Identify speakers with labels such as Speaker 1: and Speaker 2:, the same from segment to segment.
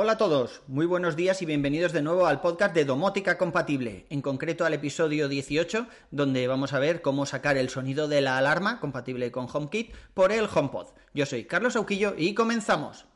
Speaker 1: Hola a todos, muy buenos días y bienvenidos de nuevo al podcast de Domótica Compatible, en concreto al episodio 18, donde vamos a ver cómo sacar el sonido de la alarma compatible con HomeKit por el HomePod. Yo soy Carlos Auquillo y comenzamos.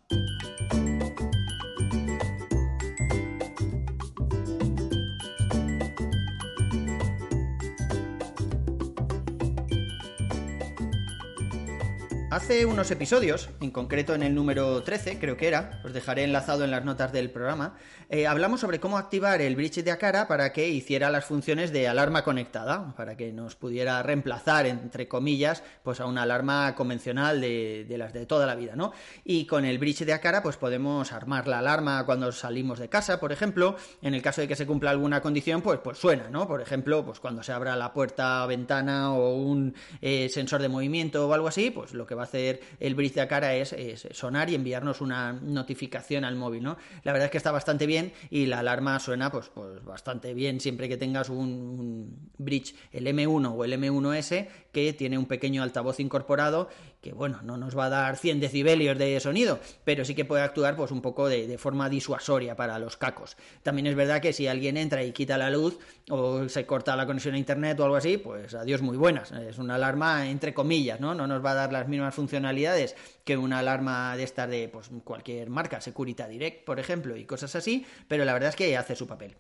Speaker 1: Hace unos episodios, en concreto en el número 13, creo que era, os dejaré enlazado en las notas del programa, eh, hablamos sobre cómo activar el bridge de Akara para que hiciera las funciones de alarma conectada, para que nos pudiera reemplazar, entre comillas, pues a una alarma convencional de, de las de toda la vida, ¿no? Y con el bridge de Akara, pues podemos armar la alarma cuando salimos de casa, por ejemplo, en el caso de que se cumpla alguna condición, pues, pues suena, ¿no? Por ejemplo, pues cuando se abra la puerta, ventana o un eh, sensor de movimiento o algo así, pues lo que va hacer el bridge de cara es, es, sonar y enviarnos una notificación al móvil, ¿no? La verdad es que está bastante bien y la alarma suena pues, pues bastante bien siempre que tengas un, un bridge, el M1 o el M1S, que tiene un pequeño altavoz incorporado que, bueno, no nos va a dar 100 decibelios de sonido, pero sí que puede actuar pues un poco de, forma disuasoria para los cacos. También es verdad que si alguien entra y quita la luz o se corta la conexión a internet o algo así, pues adiós muy buenas. Es una alarma entre comillas, ¿no? No nos va a dar las mismas funcionalidades que una alarma de estas de pues, cualquier marca, Security Direct, por ejemplo, y cosas así, pero la verdad es que hace su papel.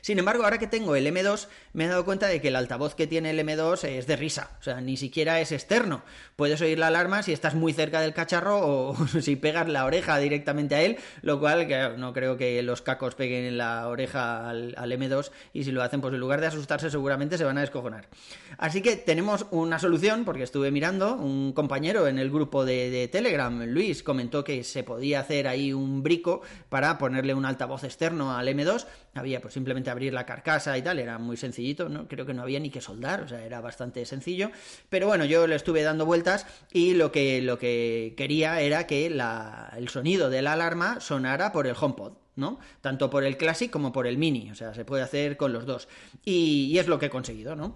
Speaker 1: Sin embargo, ahora que tengo el M2, me he dado cuenta de que el altavoz que tiene el M2 es de risa, o sea, ni siquiera es externo. Puedes oír la alarma si estás muy cerca del cacharro o si pegas la oreja directamente a él, lo cual no creo que los cacos peguen en la oreja al, al, M2 y si lo hacen, pues en lugar de asustarse seguramente se van a descojonar. Así que tenemos una solución, porque estuve mirando, un compañero en el grupo de, de Telegram, Luis, comentó que se podía hacer ahí un brico para ponerle un altavoz externo al M2, había pues simplemente abrir la carcasa y tal, era muy sencillito, ¿no? creo que no había ni que soldar, o sea, era bastante sencillo, pero bueno, yo le estuve dando vueltas y lo que, lo que quería era que la, el sonido de la alarma sonara por el HomePod. ¿no? Tanto por el Classic como por el Mini, o sea, se puede hacer con los dos. Y, y es lo que he conseguido, ¿no?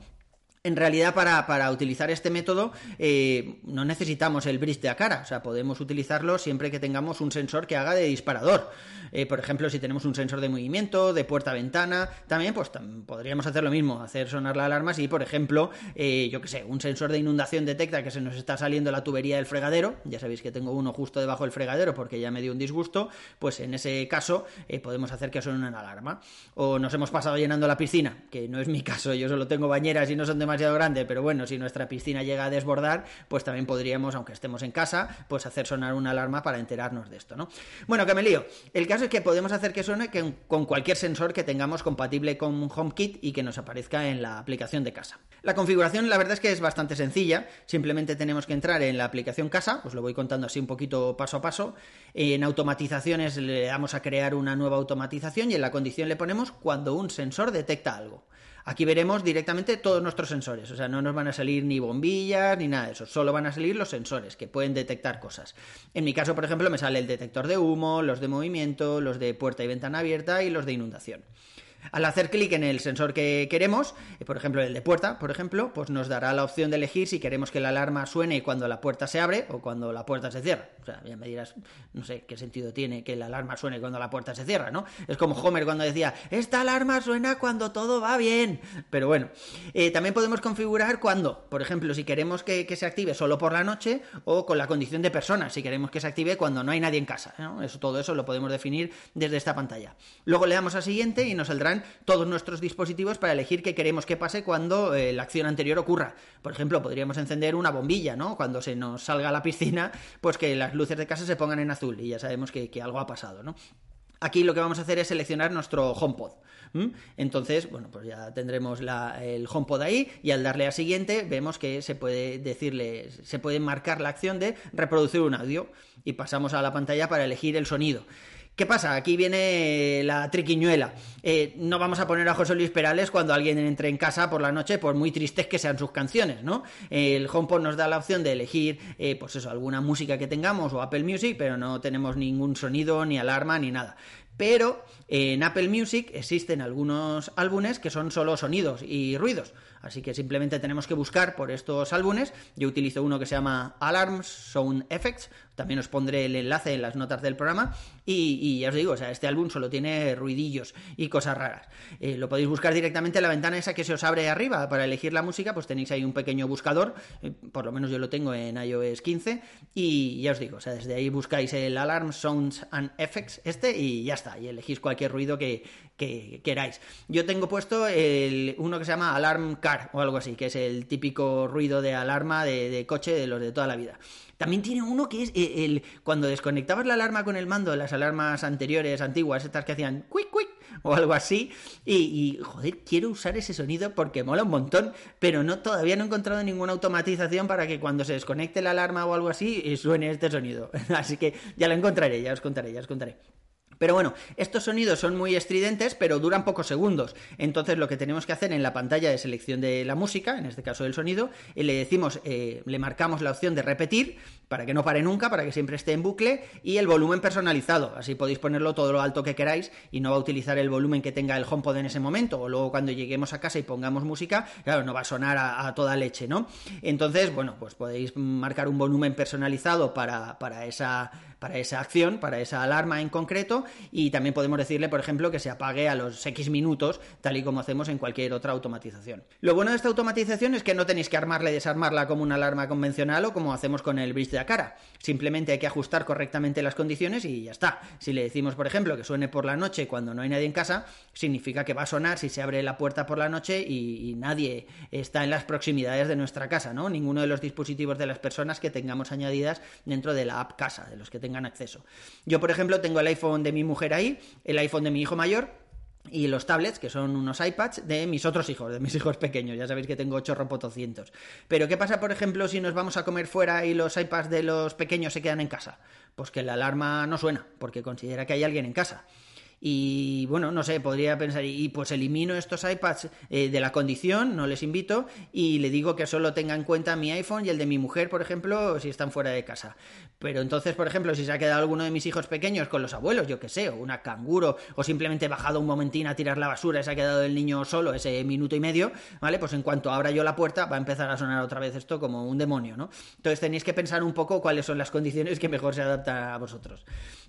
Speaker 1: En realidad, para, para, utilizar este método eh, no necesitamos el bridge de a cara, o sea, podemos utilizarlo siempre que tengamos un sensor que haga de disparador. Eh, por ejemplo, si tenemos un sensor de movimiento, de puerta-ventana, también pues podríamos hacer lo mismo, hacer sonar la alarma si, por ejemplo, eh, yo que sé, un sensor de inundación detecta que se nos está saliendo la tubería del fregadero, ya sabéis que tengo uno justo debajo del fregadero porque ya me dio un disgusto, pues en ese caso podemos hacer que suene una alarma. O nos hemos pasado llenando la piscina, que no es mi caso, yo solo tengo bañeras y no son demasiado demasiado grande, pero bueno, si nuestra piscina llega a desbordar, pues también podríamos, aunque estemos en casa, pues hacer sonar una alarma para enterarnos de esto, ¿no? Bueno, que me lío. El caso es que podemos hacer que suene con cualquier sensor que tengamos compatible con HomeKit y que nos aparezca en la aplicación de casa. La configuración, la verdad es que es bastante sencilla. Simplemente tenemos que entrar en la aplicación casa, os lo voy contando así un poquito paso a paso. En automatizaciones le damos a crear una nueva automatización y en la condición le ponemos cuando un sensor detecta algo. Aquí veremos directamente todos nuestros sensores, o sea, no nos van a salir ni bombillas ni nada de eso, solo van a salir los sensores que pueden detectar cosas. En mi caso, por ejemplo, me sale el detector de humo, los de movimiento, los de puerta y ventana abierta y los de inundación. Al hacer clic en el sensor que queremos, por ejemplo el de puerta, por ejemplo, pues nos dará la opción de elegir si queremos que la alarma suene cuando la puerta se abre o cuando la puerta se cierra. O sea, ya me dirás, no sé qué sentido tiene que la alarma suene cuando la puerta se cierra, ¿no? Es como Homer cuando decía, esta alarma suena cuando todo va bien. Pero bueno, eh, también podemos configurar cuando, por ejemplo, si queremos que, se active solo por la noche o con la condición de personas, si queremos que se active cuando no hay nadie en casa. Eso, todo eso lo podemos definir desde esta pantalla. Luego le damos a siguiente y nos saldrán todos nuestros dispositivos para elegir qué queremos que pase cuando eh, la acción anterior ocurra. Por ejemplo, podríamos encender una bombilla, ¿no? Cuando se nos salga a la piscina, pues que las luces de casa se pongan en azul y ya sabemos que, algo ha pasado, ¿no? Aquí lo que vamos a hacer es seleccionar nuestro HomePod. Entonces, bueno, pues ya tendremos el HomePod ahí y al darle a siguiente vemos que se puede decirle, se puede marcar la acción de reproducir un audio y pasamos a la pantalla para elegir el sonido. ¿Qué pasa? Aquí viene la triquiñuela. Eh, no vamos a poner a José Luis Perales cuando alguien entre en casa por la noche, por muy tristes que sean sus canciones, ¿no? El HomePod nos da la opción de elegir, eh, pues eso, alguna música que tengamos o Apple Music, pero no tenemos ningún sonido, ni alarma, ni nada. Pero en Apple Music existen algunos álbumes que son solo sonidos y ruidos. Así que simplemente tenemos que buscar por estos álbumes. Yo utilizo uno que se llama Alarms Sound Effects. También os pondré el enlace en las notas del programa. Y, ya os digo, o sea, este álbum solo tiene ruidillos y cosas raras. Eh, lo podéis buscar directamente en la ventana esa que se os abre arriba para elegir la música, pues tenéis ahí un pequeño buscador, eh, por lo menos yo lo tengo en iOS 15, y ya os digo, o sea, desde ahí buscáis el Alarm Sounds and Effects este y ya está, y elegís cualquier ruido que, queráis. Yo tengo puesto el, uno que se llama Alarm Car o algo así, que es el típico ruido de alarma de, coche de los de toda la vida. También tiene uno que es eh, el, cuando desconectabas la alarma con el mando, las alarmas anteriores, antiguas, estas que hacían quick, quick, o algo así. Y, joder, quiero usar ese sonido porque mola un montón, pero no todavía no he encontrado ninguna automatización para que cuando se desconecte la alarma o algo así eh, suene este sonido. Así que ya lo encontraré, ya os contaré, ya os contaré. Pero bueno, estos sonidos son muy estridentes, pero duran pocos segundos. Entonces lo que tenemos que hacer en la pantalla de selección de la música, en este caso del sonido, eh, le decimos, eh, le marcamos la opción de repetir para que no pare nunca, para que siempre esté en bucle, y el volumen personalizado. Así podéis ponerlo todo lo alto que queráis y no va a utilizar el volumen que tenga el HomePod en ese momento. O luego cuando lleguemos a casa y pongamos música, claro, no va a sonar a, toda leche, ¿no? Entonces, bueno, pues podéis marcar un volumen personalizado para, para esa para esa acción, para esa alarma en concreto, y también podemos decirle, por ejemplo, que se apague a los X minutos, tal y como hacemos en cualquier otra automatización. Lo bueno de esta automatización es que no tenéis que armarla y desarmarla como una alarma convencional o como hacemos con el bridge de cara. Simplemente hay que ajustar correctamente las condiciones y ya está. Si le decimos, por ejemplo, que suene por la noche cuando no hay nadie en casa, significa que va a sonar si se abre la puerta por la noche y, nadie está en las proximidades de nuestra casa, ¿no? Ninguno de los dispositivos de las personas que tengamos añadidas dentro de la app casa, de los que tengamos acceso. Yo, por ejemplo, tengo el iPhone de mi mujer ahí, el iPhone de mi hijo mayor, y los tablets, que son unos iPads de mis otros hijos, de mis hijos pequeños. Ya sabéis que tengo 8 robotocientos. Pero ¿qué pasa, por ejemplo, si nos vamos a comer fuera y los iPads de los pequeños se quedan en casa? Pues que la alarma no suena, porque considera que hay alguien en casa. Y bueno, no sé, podría pensar, y pues elimino estos iPads eh, de la condición, no les invito, y le digo que solo tenga en cuenta mi iPhone y el de mi mujer, por ejemplo, si están fuera de casa. Pero entonces, por ejemplo, si se ha quedado alguno de mis hijos pequeños con los abuelos, yo qué sé, o una canguro, o simplemente bajado un momentín a tirar la basura y se ha quedado el niño solo ese minuto y medio, ¿vale? Pues en cuanto abra yo la puerta va a empezar a sonar otra vez esto como un demonio, ¿no? Entonces tenéis que pensar un poco cuáles son las condiciones que mejor se adaptan a vosotros.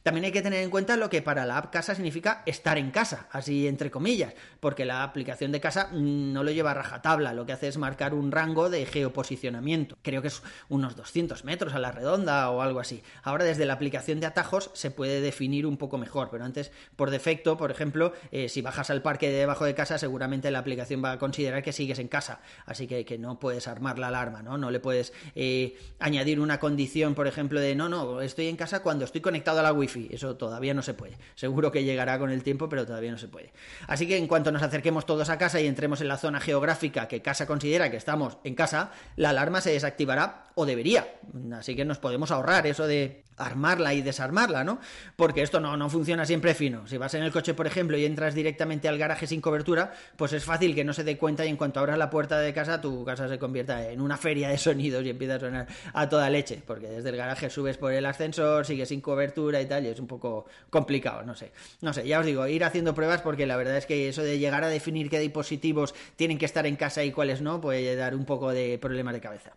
Speaker 1: También hay que tener en cuenta lo que para la app casa significa estar en casa, así entre comillas, porque la aplicación de casa mm, no lo lleva a rajatabla, lo que hace es marcar un rango de geoposicionamiento. Creo que es unos 200 metros a la redonda o algo así. Ahora desde la aplicación de atajos se puede definir un poco mejor, pero antes por defecto, por ejemplo, eh, si bajas al parque de debajo de casa, seguramente la aplicación va a considerar que sigues en casa, así que, que no puedes armar la alarma, ¿no? No le puedes eh, añadir una condición, por ejemplo, de no, no, estoy en casa cuando estoy conectado a la wifi eso todavía no se puede. Seguro que llegará con el tiempo, pero todavía no se puede. Así que en cuanto nos acerquemos todos a casa y entremos en la zona geográfica que casa considera que estamos en casa, la alarma se desactivará o debería. Así que nos podemos ahorrar eso de armarla y desarmarla, ¿no? Porque esto no, no funciona siempre fino. Si vas en el coche, por ejemplo, y entras directamente al garaje sin cobertura, pues es fácil que no se dé cuenta y en cuanto abras la puerta de casa, tu casa se convierta en una feria de sonidos y empieza a sonar a toda leche, porque desde el garaje subes por el ascensor, sigues sin cobertura y tal, y es un poco complicado, no sé. No sé, ya os digo, ir haciendo pruebas porque la verdad es que eso de llegar a definir qué dispositivos tienen que estar en casa y cuáles no, puede dar un poco de problemas de cabeza.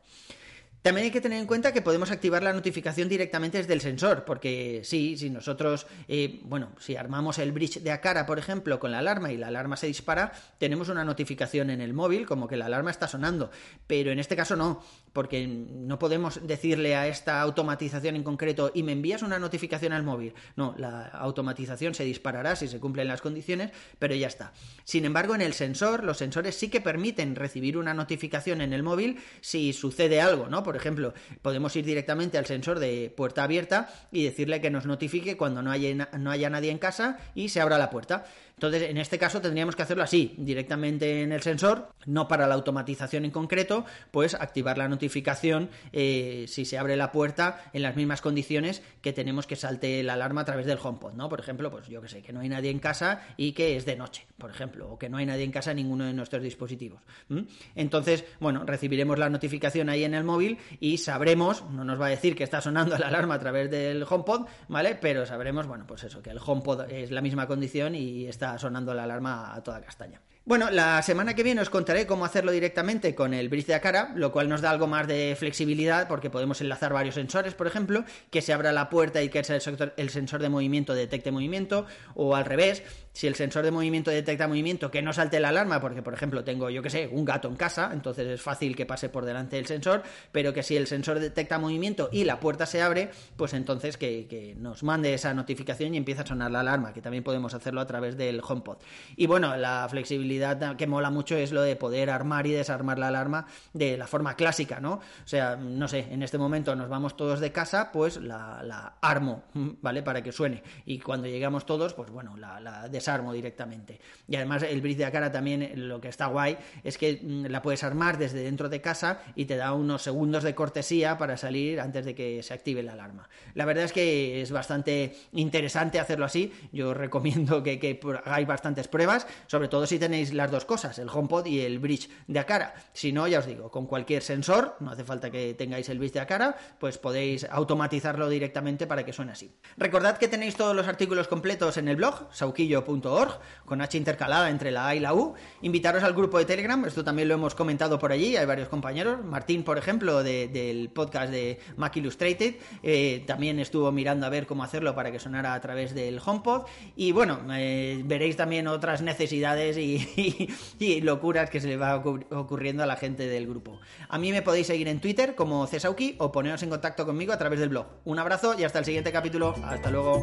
Speaker 1: También hay que tener en cuenta que podemos activar la notificación directamente desde el sensor, porque sí, si nosotros, eh, bueno, si armamos el bridge de Acara, por ejemplo, con la alarma y la alarma se dispara, tenemos una notificación en el móvil como que la alarma está sonando, pero en este caso no, porque no podemos decirle a esta automatización en concreto y me envías una notificación al móvil. No, la automatización se disparará si se cumplen las condiciones, pero ya está. Sin embargo, en el sensor, los sensores sí que permiten recibir una notificación en el móvil si sucede algo, ¿no? Por ejemplo, podemos ir directamente al sensor de puerta abierta y decirle que nos notifique cuando no haya, no haya nadie en casa y se abra la puerta. Entonces, en este caso tendríamos que hacerlo así, directamente en el sensor, no para la automatización en concreto, pues activar la notificación eh, si se abre la puerta en las mismas condiciones que tenemos que salte la alarma a través del HomePod, ¿no? Por ejemplo, pues yo que sé, que no hay nadie en casa y que es de noche, por ejemplo, o que no hay nadie en casa en ninguno de nuestros dispositivos. Entonces, bueno, recibiremos la notificación ahí en el móvil y sabremos, no nos va a decir que está sonando la alarma a través del HomePod, ¿vale? Pero sabremos, bueno, pues eso, que el HomePod es la misma condición y está sonando la alarma a toda castaña. Bueno, la semana que viene os contaré cómo hacerlo directamente con el bridge de Akara, lo cual nos da algo más de flexibilidad porque podemos enlazar varios sensores, por ejemplo, que se abra la puerta y que el sensor de movimiento detecte movimiento, o al revés, si el sensor de movimiento detecta movimiento, que no salte la alarma, porque por ejemplo tengo, yo que sé, un gato en casa, entonces es fácil que pase por delante del sensor, pero que si el sensor detecta movimiento y la puerta se abre, pues entonces que, nos mande esa notificación y empieza a sonar la alarma, que también podemos hacerlo a través del HomePod. Y bueno, la flexibilidad que mola mucho es lo de poder armar y desarmar la alarma de la forma clásica, ¿no? O sea, no sé, en este momento nos vamos todos de casa, pues la, armo, ¿vale? Para que suene. Y cuando llegamos todos, pues bueno, la, la armo directamente. Y además el bridge de Akara también lo que está guay es que mm, la puedes armar desde dentro de casa y te da unos segundos de cortesía para salir antes de que se active la alarma. La verdad es que es bastante interesante hacerlo así. Yo recomiendo que, que hagáis bastantes pruebas, sobre todo si tenéis las dos cosas, el HomePod y el bridge de Akara. Si no, ya os digo, con cualquier sensor, no hace falta que tengáis el bridge de Akara, pues podéis automatizarlo directamente para que suene así. Recordad que tenéis todos los artículos completos en el blog, sauquillo.com con H intercalada entre la A y la U. Invitaros al grupo de Telegram, esto también lo hemos comentado por allí, hay varios compañeros. Martín, por ejemplo, del podcast de Mac Illustrated, eh, también estuvo mirando a ver cómo hacerlo para que sonara a través del HomePod. Y bueno, eh, veréis también otras necesidades y, locuras que se le va ocurriendo a la gente del grupo. A mí me podéis seguir en Twitter como Cesauki o poneros en contacto conmigo a través del blog. Un abrazo y hasta el siguiente capítulo. Hasta luego.